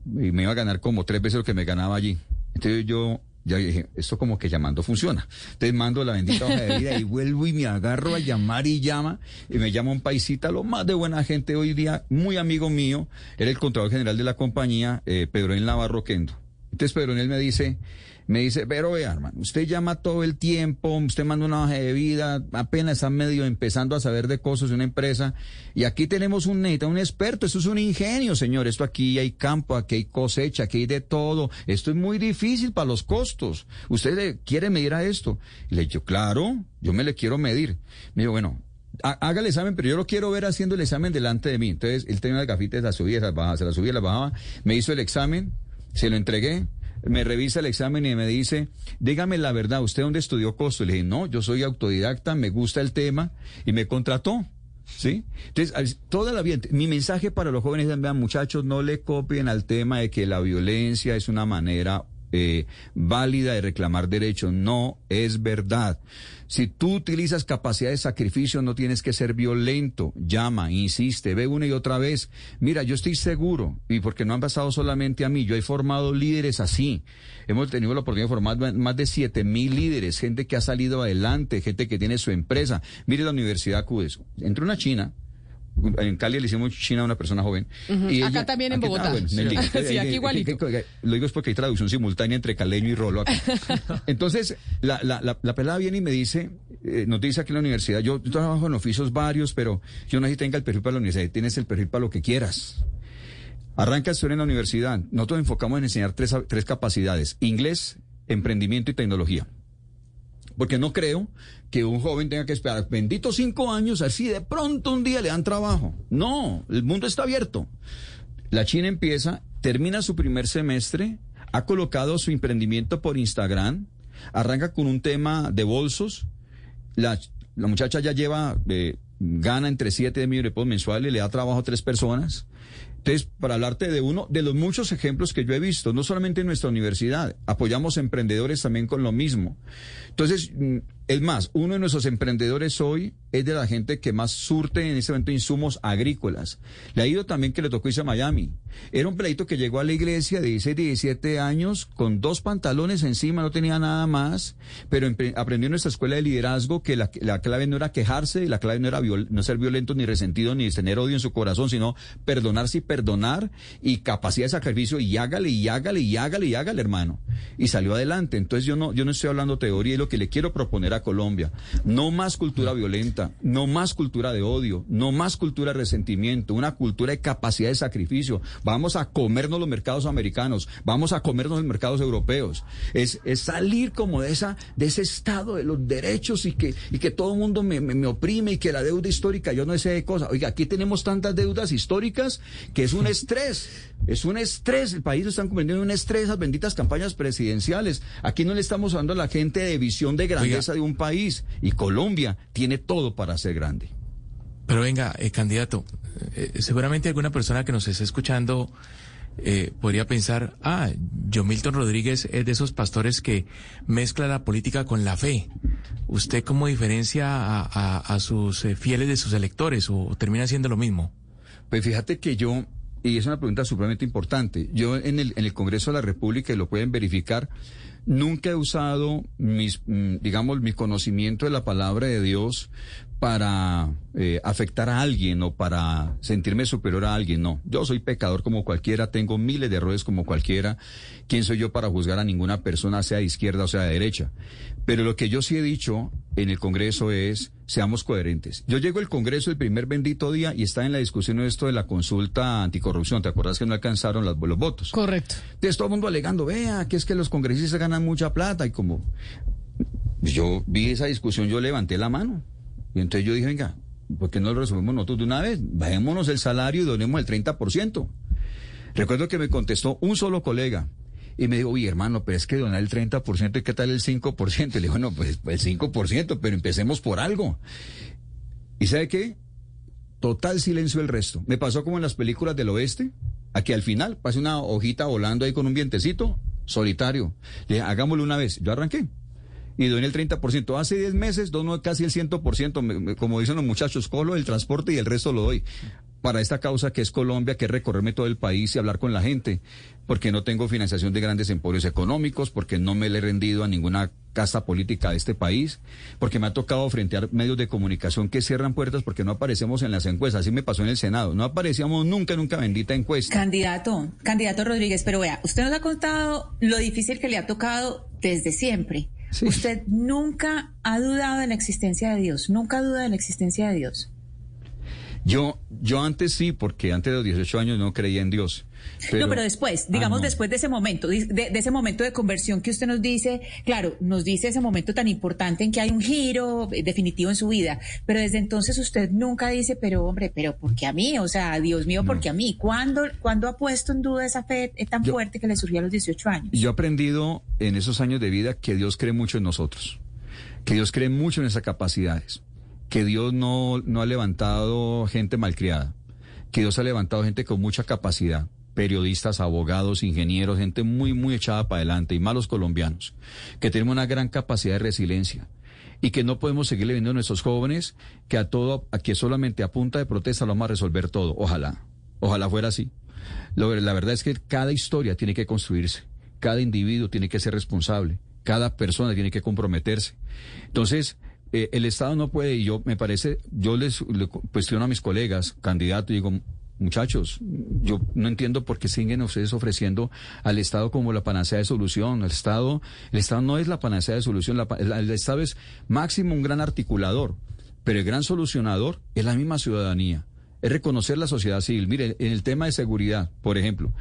Y me iba a ganar como tres veces lo que me ganaba allí. Entonces yo ya dije, esto como que llamando funciona. Entonces mando la bendita hoja de vida y vuelvo y me agarro a llamar y llama. Y me llama un paisita, lo más de buena gente hoy día, muy amigo mío. Era el Contralor General de la compañía, eh, Pedro En Navarro Quendo. Entonces Pedro Enel me dice, Me dice, pero vea, hermano, usted llama todo el tiempo, usted manda una hoja de vida, apenas está medio empezando a saber de cosas de una empresa, y aquí tenemos un neta, un experto, esto es un ingenio, señor, esto aquí hay campo, aquí hay cosecha, aquí hay de todo, esto es muy difícil para los costos. ¿Usted quiere medir a esto? Y le digo, claro, yo me le quiero medir. Me dijo, bueno, haga el examen, pero yo lo quiero ver haciendo el examen delante de mí. Entonces, él tenía las gafitas, las subía, las bajaba, se las subía, las bajaba, me hizo el examen, se lo entregué, me revisa el examen y me dice, dígame la verdad, ¿usted dónde estudió costo? Le dije, no, yo soy autodidacta, me gusta el tema y me contrató. ¿Sí? Entonces, toda la vida, mi mensaje para los jóvenes es, vean, muchachos, no le copien al tema de que la violencia es una manera eh, válida de reclamar derechos. No es verdad. Si tú utilizas capacidad de sacrificio, no tienes que ser violento. Llama, insiste, ve una y otra vez. Mira, yo estoy seguro, y porque no han pasado solamente a mí, yo he formado líderes así. Hemos tenido la oportunidad de formar más de siete mil líderes, gente que ha salido adelante, gente que tiene su empresa. Mire la Universidad CUDES. Entró una china en Cali le hicimos China a una persona joven. y acá también en Bogotá. sí, aquí igualito. Lo digo es porque hay traducción simultánea entre caleño y rolo acá. Entonces, la, la, la, pelada viene y me dice, eh, nos dice aquí en la universidad, yo, trabajo en oficios varios, pero yo no sé si tenga el perfil para la universidad, tienes el perfil para lo que quieras. Arranca a estudiar en la universidad. Nosotros enfocamos en enseñar tres, tres capacidades, inglés, emprendimiento y tecnología. Porque no creo que un joven tenga que esperar benditos cinco años, así de pronto un día le dan trabajo. No, el mundo está abierto. La China empieza, termina su primer semestre, ha colocado su emprendimiento por Instagram, arranca con un tema de bolsos. La, la muchacha ya lleva, eh, gana entre 7 y millones de pesos mensuales, le da trabajo a tres personas. Entonces, para hablarte de uno de los muchos ejemplos que yo he visto, no solamente en nuestra universidad, apoyamos emprendedores también con lo mismo. Entonces, mm, es más, uno de nuestros emprendedores hoy es de la gente que más surte en este momento insumos agrícolas. Le ha ido también que le tocó irse a Miami. Era un pleito que llegó a la iglesia de 16, 17 años con dos pantalones encima, no tenía nada más, pero aprendió en nuestra escuela de liderazgo que la, clave no era quejarse, la clave no era no ser violento ni resentido ni tener odio en su corazón, sino perdonarse y perdonar y capacidad de sacrificio y hágale y hágale y hágale y hágale, hermano. Y salió adelante. Entonces yo no, yo no estoy hablando teoría y lo que le quiero proponer a Colombia. No más cultura violenta, no más cultura de odio, no más cultura de resentimiento, una cultura de capacidad de sacrificio. Vamos a comernos los mercados americanos, vamos a comernos los mercados europeos. Es, es salir como de esa, de ese estado de los derechos y que, y que todo el mundo me, me, oprime y que la deuda histórica, yo no sé de cosas. Oiga, aquí tenemos tantas deudas históricas que es un estrés. Es un estrés, el país está convirtiendo en un estrés las benditas campañas presidenciales. Aquí no le estamos dando a la gente de visión de grandeza de un país y Colombia tiene todo para ser grande. Pero venga, eh, candidato, eh, seguramente alguna persona que nos esté escuchando eh, podría pensar, ah, yo Milton Rodríguez es de esos pastores que mezcla la política con la fe. ¿Usted cómo diferencia a, sus fieles de sus electores o termina siendo lo mismo? Pues fíjate que yo, y es una pregunta supremamente importante, yo en el, en el Congreso de la República, y lo pueden verificar, Nunca he usado mis, mm, digamos, mi conocimiento de la palabra de Dios para eh, afectar a alguien o para sentirme superior a alguien. No, yo soy pecador como cualquiera, tengo miles de errores como cualquiera. ¿Quién soy yo para juzgar a ninguna persona, sea de izquierda o sea de derecha? Pero lo que yo sí he dicho en el Congreso es, seamos coherentes. Yo llego al Congreso el primer bendito día y está en la discusión esto de la consulta anticorrupción. ¿Te acuerdas que no alcanzaron los votos? Correcto. Entonces todo el mundo alegando, vea, que es que los congresistas ganan mucha plata y como yo vi esa discusión, yo levanté la mano. Y entonces yo dije, venga, ¿por qué no lo resolvemos nosotros de una vez? Bajémonos el salario y donemos el 30%. Recuerdo que me contestó un solo colega y me dijo, oye, hermano, pero es que donar el 30% y qué tal el 5%. Y le digo, no, pues el 5%, pero empecemos por algo. ¿Y sabe qué? Total silencio el resto. Me pasó como en las películas del oeste, aquí al final pase una hojita volando ahí con un vientecito, solitario. Le dije, hagámoslo una vez. Yo arranqué y doy el 30%. Hace 10 meses dono casi el 100%, como dicen los muchachos, colo el transporte y el resto lo doy. Para esta causa que es Colombia, que es recorrerme todo el país y hablar con la gente, porque no tengo financiación de grandes emporios económicos, porque no me le he rendido a ninguna casta política de este país, porque me ha tocado frentear medios de comunicación que cierran puertas porque no aparecemos en las encuestas. Así me pasó en el Senado. No aparecíamos nunca, nunca bendita encuesta. Candidato, candidato Rodríguez, pero vea, usted nos ha contado lo difícil que le ha tocado desde siempre. Usted nunca ha dudado de la existencia de Dios, nunca duda de la existencia de Dios. Yo, yo antes sí, porque antes de los 18 años no creía en Dios. no, pero después, digamos ah, después de ese momento, de, ese momento de conversión que usted nos dice, claro, nos dice ese momento tan importante en que hay un giro definitivo en su vida, pero desde entonces usted nunca dice, pero hombre, pero ¿por qué a mí? O sea, Dios mío, ¿por qué a mí? ¿Cuándo, ¿Cuándo ha puesto en duda esa fe tan fuerte que le surgió a los 18 años? Yo he aprendido en esos años de vida que Dios cree mucho en nosotros, que Dios cree mucho en esas capacidades que Dios no, no ha levantado gente malcriada, que Dios ha levantado gente con mucha capacidad, periodistas, abogados, ingenieros, gente muy, muy echada para adelante y malos colombianos, que tenemos una gran capacidad de resiliencia y que no podemos seguirle viendo a nuestros jóvenes que a todo, a que solamente a punta de protesta lo vamos a resolver todo. Ojalá, ojalá fuera así. la verdad es que cada historia tiene que construirse, cada individuo tiene que ser responsable, cada persona tiene que comprometerse. Entonces, eh, el Estado no puede, y yo me parece, yo les cuestiono a mis colegas, candidatos, y digo, muchachos, yo no entiendo por qué siguen ustedes ofreciendo al Estado como la panacea de solución. El Estado, el Estado no es la panacea de solución, el, Estado es máximo un gran articulador, pero el gran solucionador es la misma ciudadanía, es reconocer la sociedad civil. Mire, en el tema de seguridad, por ejemplo,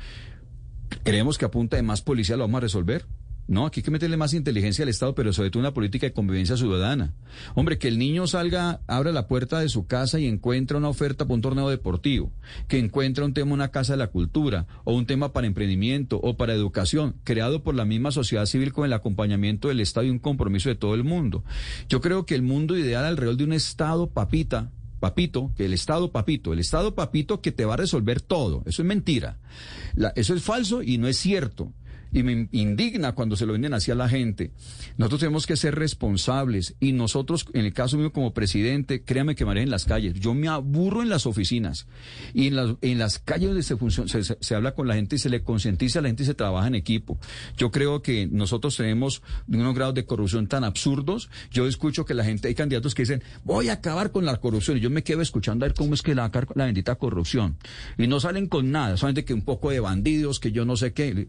creemos que a punta de más policía lo vamos a resolver. No, aquí hay que meterle más inteligencia al Estado, pero sobre todo una política de convivencia ciudadana. Hombre, que el niño salga, abra la puerta de su casa y encuentra una oferta para un torneo deportivo, que encuentra un tema, una casa de la cultura, o un tema para emprendimiento o para educación, creado por la misma sociedad civil con el acompañamiento del Estado y un compromiso de todo el mundo. Yo creo que el mundo ideal alrededor de un Estado papita, papito, que el Estado papito, el Estado papito que te va a resolver todo. Eso es mentira. eso es falso y no es cierto y me indigna cuando se lo venden así a la gente. Nosotros tenemos que ser responsables y nosotros, en el caso mío como presidente, créame que me en las calles. Yo me aburro en las oficinas y en las, en las calles donde se, se, se, habla con la gente y se le concientiza a la gente y se trabaja en equipo. Yo creo que nosotros tenemos unos grados de corrupción tan absurdos. Yo escucho que la gente, hay candidatos que dicen, voy a acabar con la corrupción y yo me quedo escuchando a ver cómo es que la, la bendita corrupción. Y no salen con nada, solamente que un poco de bandidos, que yo no sé qué.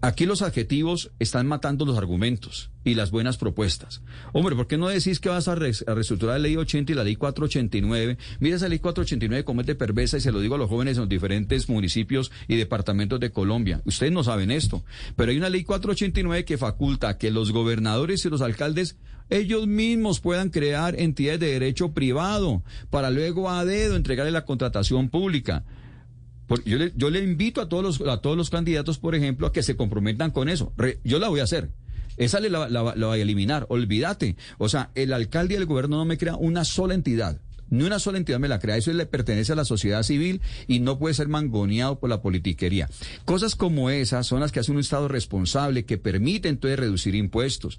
Aquí los adjetivos están matando los argumentos y las buenas propuestas. Hombre, ¿por qué no decís que vas a, reestructurar la ley 80 y la ley 489? Mira esa ley 489 como es de perversa y se lo digo a los jóvenes en los diferentes municipios y departamentos de Colombia. Ustedes no saben esto, pero hay una ley 489 que faculta que los gobernadores y los alcaldes ellos mismos puedan crear entidades de derecho privado para luego a dedo entregarle la contratación pública yo, le, yo le invito a todos, los, a todos los candidatos, por ejemplo, a que se comprometan con eso. yo la voy a hacer. Esa la, la, voy a eliminar. Olvídate. O sea, el alcalde y el gobierno no me crea una sola entidad. Ni una sola entidad me la crea. Eso le pertenece a la sociedad civil y no puede ser mangoneado por la politiquería. Cosas como esas son las que hace un Estado responsable que permite entonces reducir impuestos.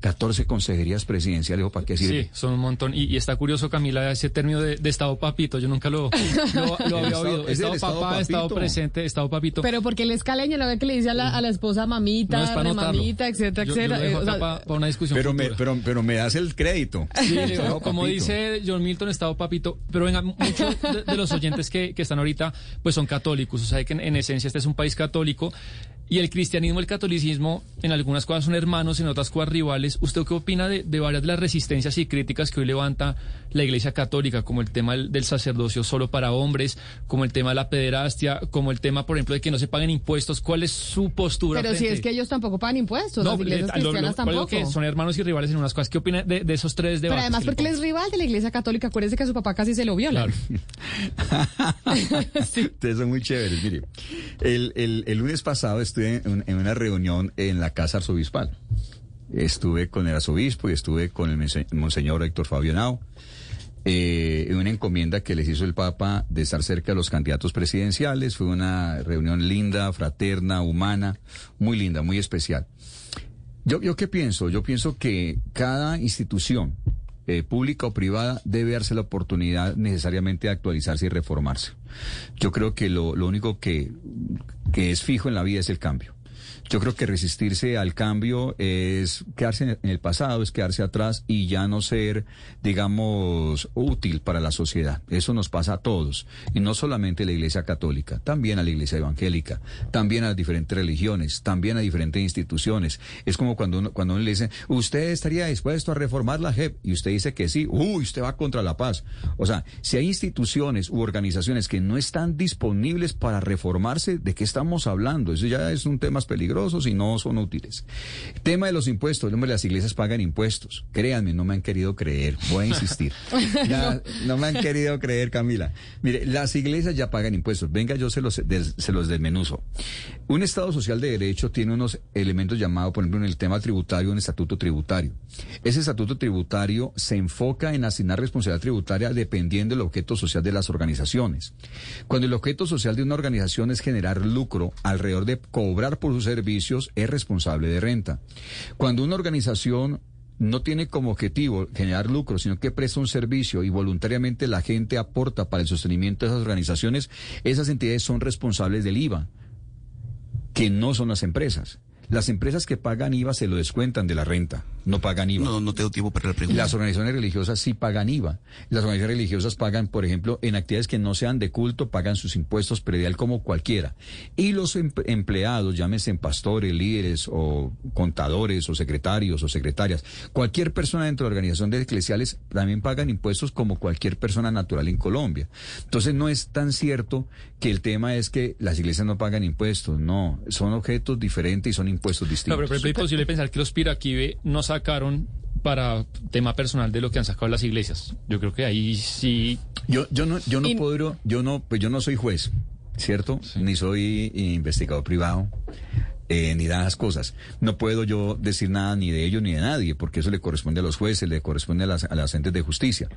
14 consejerías presidenciales, ¿para qué sirve? Sí, son un montón. Y, está curioso, Camila, ese término de, Estado papito, yo nunca lo, había oído. Estado, papá, Estado presente, Estado papito. Pero porque él es caleño, lo que le dice a la, a la esposa mamita, mamita, etcétera, etcétera. para una discusión pero me, pero, pero me das el crédito. Sí, como dice John Milton, Estado papito. Pero venga, muchos de, los oyentes que, que, están ahorita, pues son católicos. O sea, que en esencia este es un país católico. Y el cristianismo y el catolicismo en algunas cosas son hermanos, en otras cosas rivales. ¿Usted qué opina de, varias de las resistencias y críticas que hoy levanta la Iglesia Católica, como el tema del, sacerdocio solo para hombres, como el tema de la pederastia, como el tema, por ejemplo, de que no se paguen impuestos? ¿Cuál es su postura? Pero si es que ellos tampoco pagan impuestos, las iglesias cristianas tampoco. Que son hermanos y rivales en unas cosas. ¿Qué opina de, esos tres debates? Pero además porque él es rival de la Iglesia Católica. Acuérdese que a su papá casi se lo viola. Ustedes son muy chéveres. Mire, el, lunes pasado estuve en una reunión en la Casa Arzobispal. Estuve con el arzobispo y estuve con el monseñor Héctor Fabio eh, en una encomienda que les hizo el Papa de estar cerca de los candidatos presidenciales. Fue una reunión linda, fraterna, humana, muy linda, muy especial. Yo, yo qué pienso? Yo pienso que cada institución eh, pública o privada, debe darse la oportunidad necesariamente de actualizarse y reformarse. Yo creo que lo, lo único que, que es fijo en la vida es el cambio. Yo creo que resistirse al cambio es quedarse en el pasado, es quedarse atrás y ya no ser, digamos, útil para la sociedad. Eso nos pasa a todos. Y no solamente a la Iglesia Católica, también a la Iglesia Evangélica, también a diferentes religiones, también a diferentes instituciones. Es como cuando uno, cuando uno le dice, ¿usted estaría dispuesto a reformar la JEP? Y usted dice que sí. Uy, usted va contra la paz. O sea, si hay instituciones u organizaciones que no están disponibles para reformarse, ¿de qué estamos hablando? Eso ya es un tema peligroso y no son útiles. Tema de los impuestos, hombre, las iglesias pagan impuestos. Créanme, no me han querido creer. Voy a insistir. no me han querido creer, Camila. Mire, las iglesias ya pagan impuestos. Venga, yo se los, se los desmenuzo. Un Estado social de derecho tiene unos elementos llamados, por ejemplo, en el tema tributario, un estatuto tributario. Ese estatuto tributario se enfoca en asignar responsabilidad tributaria dependiendo del objeto social de las organizaciones. Cuando el objeto social de una organización es generar lucro alrededor de cobrar por sus servicios, es responsable de renta. Cuando una organización no tiene como objetivo generar lucro, sino que presta un servicio y voluntariamente la gente aporta para el sostenimiento de esas organizaciones, esas entidades son responsables del IVA, que no son las empresas. Las empresas que pagan IVA se lo descuentan de la renta, no pagan IVA. No, no tengo tiempo para la pregunta. Las organizaciones religiosas sí pagan IVA. Las organizaciones religiosas pagan, por ejemplo, en actividades que no sean de culto, pagan sus impuestos predial como cualquiera. Y los em-, empleados, llámese pastores, líderes o contadores o secretarios o secretarias, cualquier persona dentro de la organización de eclesiales también pagan impuestos como cualquier persona natural en Colombia. Entonces no es tan cierto que el tema es que las iglesias no pagan impuestos, no, son objetos diferentes y son impuestos distintos. No, pero es posible pensar que los Piraquive no sacaron para tema personal de lo que han sacado las iglesias. Yo creo que ahí sí. Yo, yo no, yo no puedo, yo no, pues yo no soy juez, ¿cierto? Ni soy investigador privado. Eh, ni de las cosas. No puedo yo decir nada ni de ellos ni de nadie, porque eso le corresponde a los jueces, le corresponde a las, a las entes de justicia.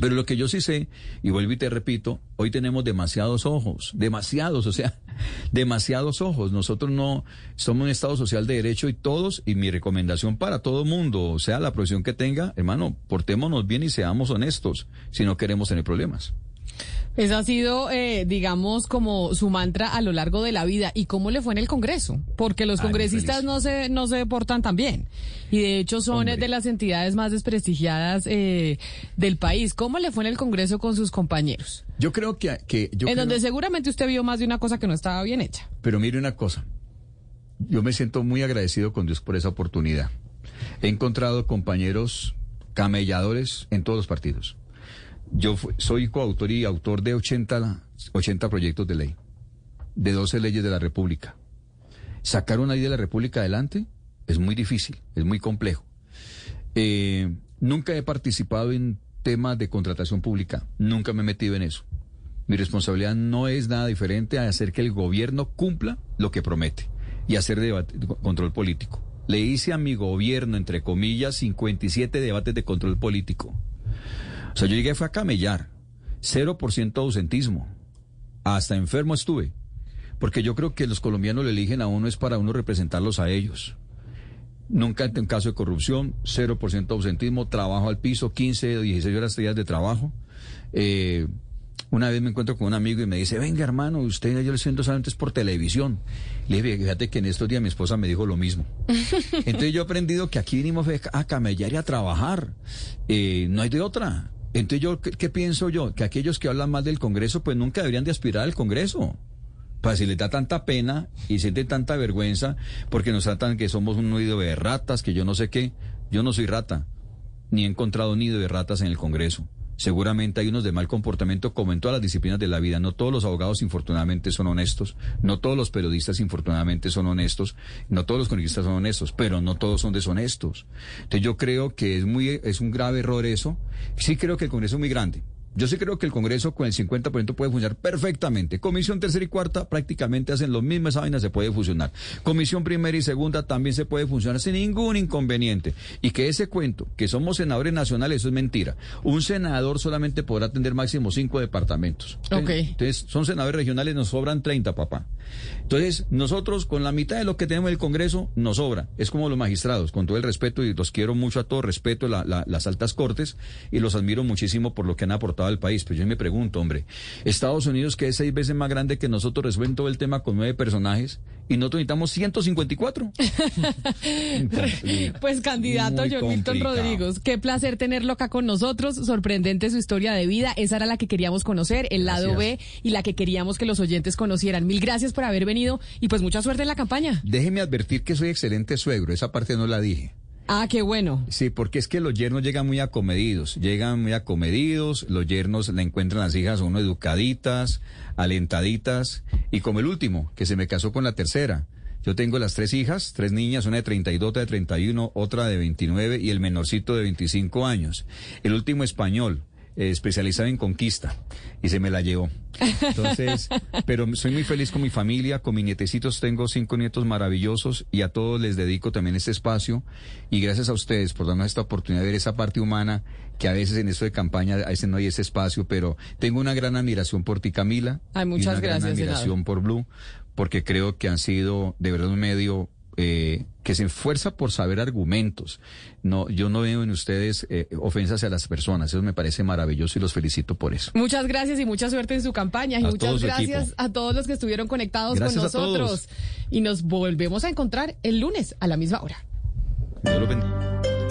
Pero lo que yo sí sé, y vuelvo y te repito, hoy tenemos demasiados ojos, demasiados, o sea, demasiados ojos. Nosotros no somos un Estado social de derecho y todos, y mi recomendación para todo mundo, sea la profesión que tenga, hermano, portémonos bien y seamos honestos si no queremos tener problemas. Ese ha sido, eh, digamos, como su mantra a lo largo de la vida. ¿Y cómo le fue en el Congreso? Porque los congresistas no se, no se portan tan bien. Y de hecho son de las entidades más desprestigiadas eh, del país. ¿Cómo le fue en el Congreso con sus compañeros? Yo creo que... que en donde seguramente usted vio más de una cosa que no estaba bien hecha. Pero mire una cosa. Yo me siento muy agradecido con Dios por esa oportunidad. He encontrado compañeros camelladores en todos los partidos yo soy coautor y autor de 80, 80 proyectos de ley, de 12 leyes de la República. Sacar una ley de la República adelante es muy difícil, es muy complejo. Eh, nunca he participado en temas de contratación pública, nunca me he metido en eso. Mi responsabilidad no es nada diferente a hacer que el gobierno cumpla lo que promete y hacer debate, control político. Le hice a mi gobierno, entre comillas, 57 debates de control político. O sea, yo llegué fue a camellar, 0% ausentismo, hasta enfermo estuve, porque yo creo que los colombianos le eligen a uno es para uno representarlos a ellos. Nunca en caso de corrupción, 0% ausentismo, trabajo al piso, 15 o 16 horas días de trabajo. Eh, una vez me encuentro con un amigo y me dice, venga hermano, usted yo le siento solamente es por televisión. Le dije, fíjate que en estos días mi esposa me dijo lo mismo. Entonces yo he aprendido que aquí vinimos a camellar y a trabajar. Eh, no hay de otra. Entonces yo, ¿qué, pienso yo? Que aquellos que hablan más del Congreso, pues nunca deberían de aspirar al Congreso. Pues si les da tanta pena y sienten tanta vergüenza porque nos tratan que somos un nido de ratas, que yo no sé qué. Yo no soy rata, ni he encontrado nido de ratas en el Congreso. Seguramente hay unos de mal comportamiento como en todas las disciplinas de la vida. No todos los abogados infortunadamente son honestos, no todos los periodistas infortunadamente son honestos, no todos los congresistas son honestos, pero no todos son deshonestos. Entonces yo creo que es muy es un grave error eso. Sí creo que el Congreso es muy grande. Yo sí creo que el Congreso con el 50% puede funcionar perfectamente. Comisión tercera y cuarta prácticamente hacen lo mismo, esa vaina se puede fusionar. Comisión primera y segunda también se puede funcionar sin ningún inconveniente. Y que ese cuento, que somos senadores nacionales, eso es mentira. Un senador solamente podrá atender máximo cinco departamentos. Ok. Entonces, son senadores regionales, nos sobran 30, papá. Entonces, nosotros con la mitad de lo que tenemos en el Congreso nos sobra. Es como los magistrados, con todo el respeto y los quiero mucho a todo respeto las altas cortes y los admiro muchísimo por lo que han aportado al país. Pero yo me pregunto, hombre, Estados Unidos que es seis veces más grande que nosotros resuelven todo el tema con nueve personajes y nosotros necesitamos 154. pues candidato John Milton Rodríguez, qué placer tenerlo acá con nosotros. Sorprendente su historia de vida. Esa era la que queríamos conocer, el lado B y la que queríamos que los oyentes conocieran. Mil gracias por haber venido y pues mucha suerte en la campaña. Déjeme advertir que soy excelente suegro. Esa parte no la dije. Ah, qué bueno. Sí, porque es que los yernos llegan muy acomedidos, llegan muy acomedidos, los yernos la encuentran las hijas uno educaditas, alentaditas, y como el último, que se me casó con la tercera. Yo tengo las tres hijas, tres niñas, una de 32, otra de 31, otra de 29 y el menorcito de 25 años. El último español, eh, especializado en conquista y se me la llevó. Entonces, pero soy muy feliz con mi familia, con mis nietecitos, tengo cinco nietos maravillosos y a todos les dedico también este espacio y gracias a ustedes por darnos esta oportunidad de ver esa parte humana que a veces en esto de campaña a veces no hay ese espacio, pero tengo una gran admiración por ti Camila. Hay muchas y una gracias. Gran admiración por Blue porque creo que han sido de verdad un medio eh, que se esfuerza por saber argumentos. No, yo no veo en ustedes eh, ofensas a las personas. Eso me parece maravilloso y los felicito por eso. Muchas gracias y mucha suerte en su campaña. Y muchas gracias a todos los que estuvieron conectados con nosotros. Y nos volvemos a encontrar el lunes a la misma hora. Dios lo bendiga.